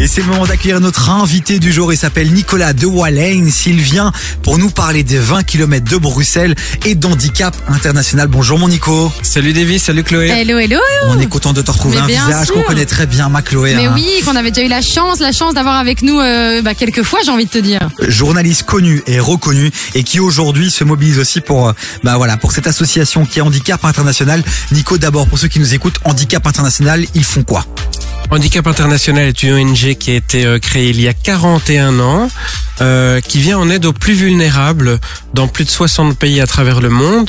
Et c'est le moment d'accueillir notre invité du jour. Il s'appelle Nicolas de Wallens. Il vient pour nous parler des 20 km de Bruxelles et d'handicap international. Bonjour mon Nico. Salut Davy, salut Chloé. Hello, hello. On est content de te retrouver Mais un visage qu'on connaît très bien, ma Chloé. Mais hein. oui, qu'on avait déjà eu la chance, la chance d'avoir avec nous euh, bah, quelques fois, j'ai envie de te dire. journaliste connu et reconnu et qui aujourd'hui se mobilise aussi pour euh, bah voilà pour cette association qui est Handicap International. Nico d'abord pour ceux qui nous écoutent, Handicap International, ils font quoi? Handicap International est une ONG qui a été euh, créée il y a 41 ans, euh, qui vient en aide aux plus vulnérables dans plus de 60 pays à travers le monde.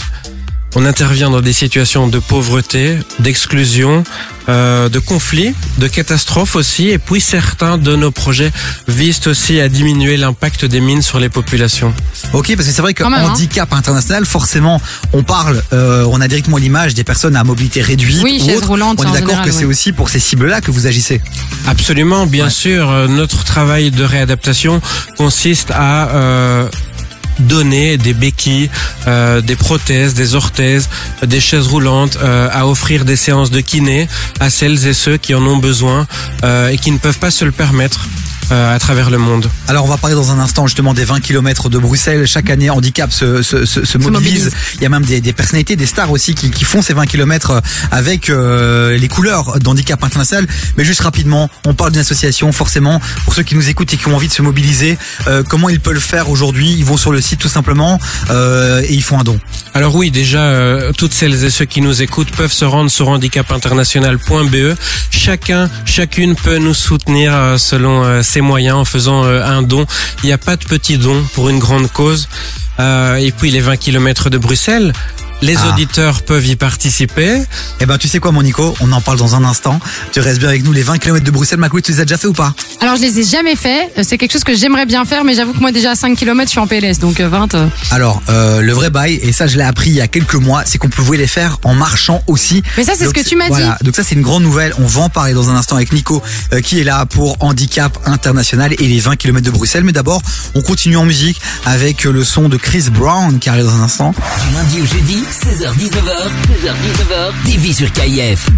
On intervient dans des situations de pauvreté, d'exclusion, euh, de conflits, de catastrophes aussi. Et puis certains de nos projets visent aussi à diminuer l'impact des mines sur les populations. Ok, parce que c'est vrai que hein. handicap international, forcément, on parle, euh, on a directement l'image des personnes à mobilité réduite. Oui, ou On est d'accord que c'est oui. aussi pour ces cibles-là que vous agissez. Absolument, bien Ouais. sûr. Euh, Notre travail de réadaptation consiste à euh, donner des béquilles, euh, des prothèses, des orthèses, des chaises roulantes, euh, à offrir des séances de kiné à celles et ceux qui en ont besoin euh, et qui ne peuvent pas se le permettre à travers le monde. Alors on va parler dans un instant justement des 20 km de Bruxelles. Chaque année, Handicap se, se, se, se mobilise. mobilise. Il y a même des, des personnalités, des stars aussi qui, qui font ces 20 km avec euh, les couleurs d'Handicap International. Mais juste rapidement, on parle d'une association. Forcément, pour ceux qui nous écoutent et qui ont envie de se mobiliser, euh, comment ils peuvent le faire aujourd'hui? Ils vont sur le site tout simplement euh, et ils font un don. Alors oui, déjà, euh, toutes celles et ceux qui nous écoutent peuvent se rendre sur handicapinternational.be. Chacun, chacune peut nous soutenir euh, selon euh, moyens en faisant euh, un don. Il n'y a pas de petit don pour une grande cause. Euh, et puis les 20 km de Bruxelles, les Ah. auditeurs peuvent y participer. Eh ben tu sais quoi mon Nico? On en parle dans un instant. Tu restes bien avec nous. Les 20 km de Bruxelles, Macoué, tu les as déjà fait ou pas? Alors je les ai jamais fait, Euh, c'est quelque chose que j'aimerais bien faire, mais j'avoue que moi déjà à 5 km je suis en PLS, donc euh, 20. euh. Alors, euh, le vrai bail, et ça je l'ai appris il y a quelques mois, c'est qu'on pouvait les faire en marchant aussi. Mais ça c'est ce que tu m'as voilà. Donc ça c'est une grande nouvelle. On va en parler dans un instant avec Nico euh, qui est là pour Handicap International et les 20 km de Bruxelles. Mais d'abord, on continue en musique avec le son de Chris Brown qui arrive dans un instant. Du lundi au jeudi, 16h-19h, 16h-19h, TV sur KIF.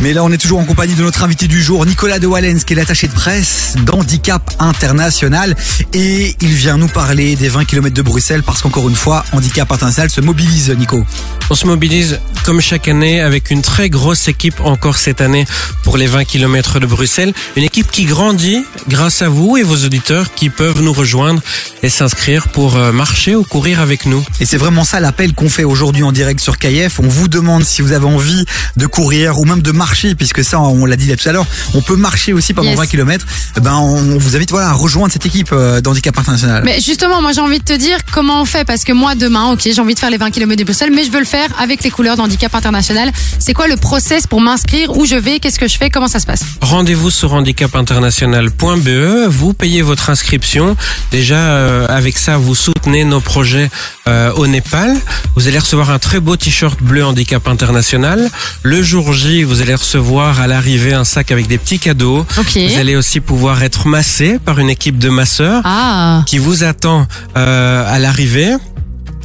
Mais là, on est toujours en compagnie de notre invité du jour, Nicolas de Wallens, qui est l'attaché de presse d'Handicap International. Et il vient nous parler des 20 km de Bruxelles parce qu'encore une fois, Handicap International se mobilise, Nico. On se mobilise comme chaque année avec une très grosse équipe encore cette année pour les 20 km de Bruxelles. Une équipe qui grandit grâce à vous et vos auditeurs qui peuvent nous rejoindre et s'inscrire pour euh, marcher ou courir avec nous. Et c'est vraiment ça l'appel qu'on fait aujourd'hui en direct sur KF. On vous demande si vous avez envie de courir ou même de marcher, puisque ça, on l'a dit là tout à l'heure, on peut marcher aussi pendant Yes. 20 km. Ben, on vous invite voilà, à rejoindre cette équipe euh, d'handicap international. Mais justement, moi j'ai envie de te dire comment on fait, parce que moi demain, ok, j'ai envie de faire les 20 km de Bruxelles, mais je veux le faire avec les couleurs d'handicap international. C'est quoi le process pour m'inscrire? Où je vais? Qu'est-ce que je fais? Comment ça se passe? Rendez-vous sur handicapinternational.be, vous payez votre inscription. Déjà, euh, avec ça, vous soutenez nos projets euh, au Népal. Vous allez recevoir un très beau t-shirt bleu handicap international. Le jour J, vous allez recevoir à l'arrivée un sac avec des petits cadeaux. Vous allez aussi pouvoir être massé par une équipe de masseurs Ah, qui vous attend euh, à l'arrivée.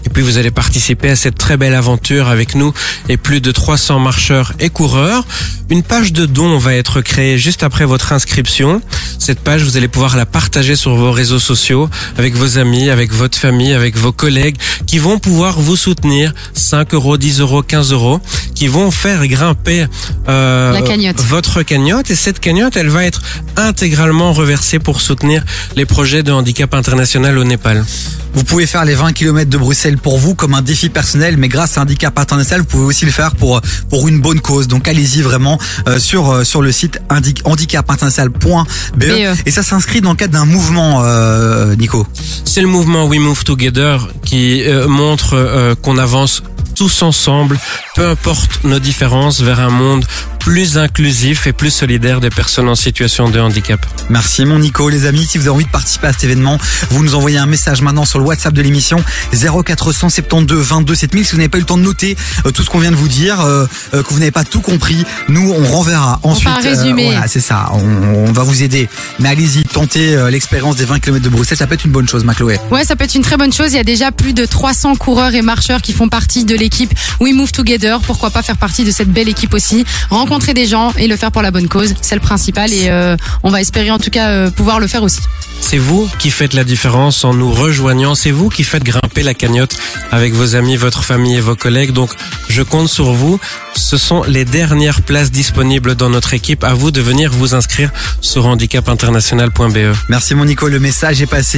Et puis vous allez participer à cette très belle aventure avec nous et plus de 300 marcheurs et coureurs. Une page de dons va être créée juste après votre inscription. Cette page, vous allez pouvoir la partager sur vos réseaux sociaux avec vos amis, avec votre famille, avec vos collègues qui vont pouvoir vous soutenir 5 euros, 10 euros, 15 euros, qui vont faire grimper euh, La cagnotte. votre cagnotte. Et cette cagnotte, elle va être intégralement reversée pour soutenir les projets de handicap international au Népal. Vous pouvez faire les 20 km de Bruxelles pour vous comme un défi personnel, mais grâce à Handicap International, vous pouvez aussi le faire pour pour une bonne cause. Donc allez-y vraiment euh, sur euh, sur le site handi- handicapinternational.be BE. et ça s'inscrit dans le cadre d'un mouvement, euh, Nico. C'est le mouvement We Move Together qui euh, montre euh, qu'on avance tous ensemble, peu importe nos différences, vers un monde plus inclusif et plus solidaire des personnes en situation de handicap. Merci mon Nico, les amis. Si vous avez envie de participer à cet événement, vous nous envoyez un message maintenant sur le WhatsApp de l'émission 0472 22 7000. Si vous n'avez pas eu le temps de noter euh, tout ce qu'on vient de vous dire, euh, euh, que vous n'avez pas tout compris, nous on renverra ensuite. un résumé. voilà, c'est ça. On, on va vous aider. Mais allez-y, tenter euh, l'expérience des 20 km de Bruxelles, ça peut être une bonne chose, Macloé. Ouais, ça peut être une très bonne chose. Il y a déjà plus de 300 coureurs et marcheurs qui font partie de l'équipe We Move Together. Pourquoi pas faire partie de cette belle équipe aussi? Rencontrer des gens et le faire pour la bonne cause, c'est le principal. Et euh, on va espérer en tout cas euh, pouvoir le faire aussi. C'est vous qui faites la différence en nous rejoignant. C'est vous qui faites grimper la cagnotte avec vos amis, votre famille et vos collègues. Donc, je compte sur vous. Ce sont les dernières places disponibles dans notre équipe. À vous de venir vous inscrire sur handicapinternational.be. Merci mon Nico, le message est passé.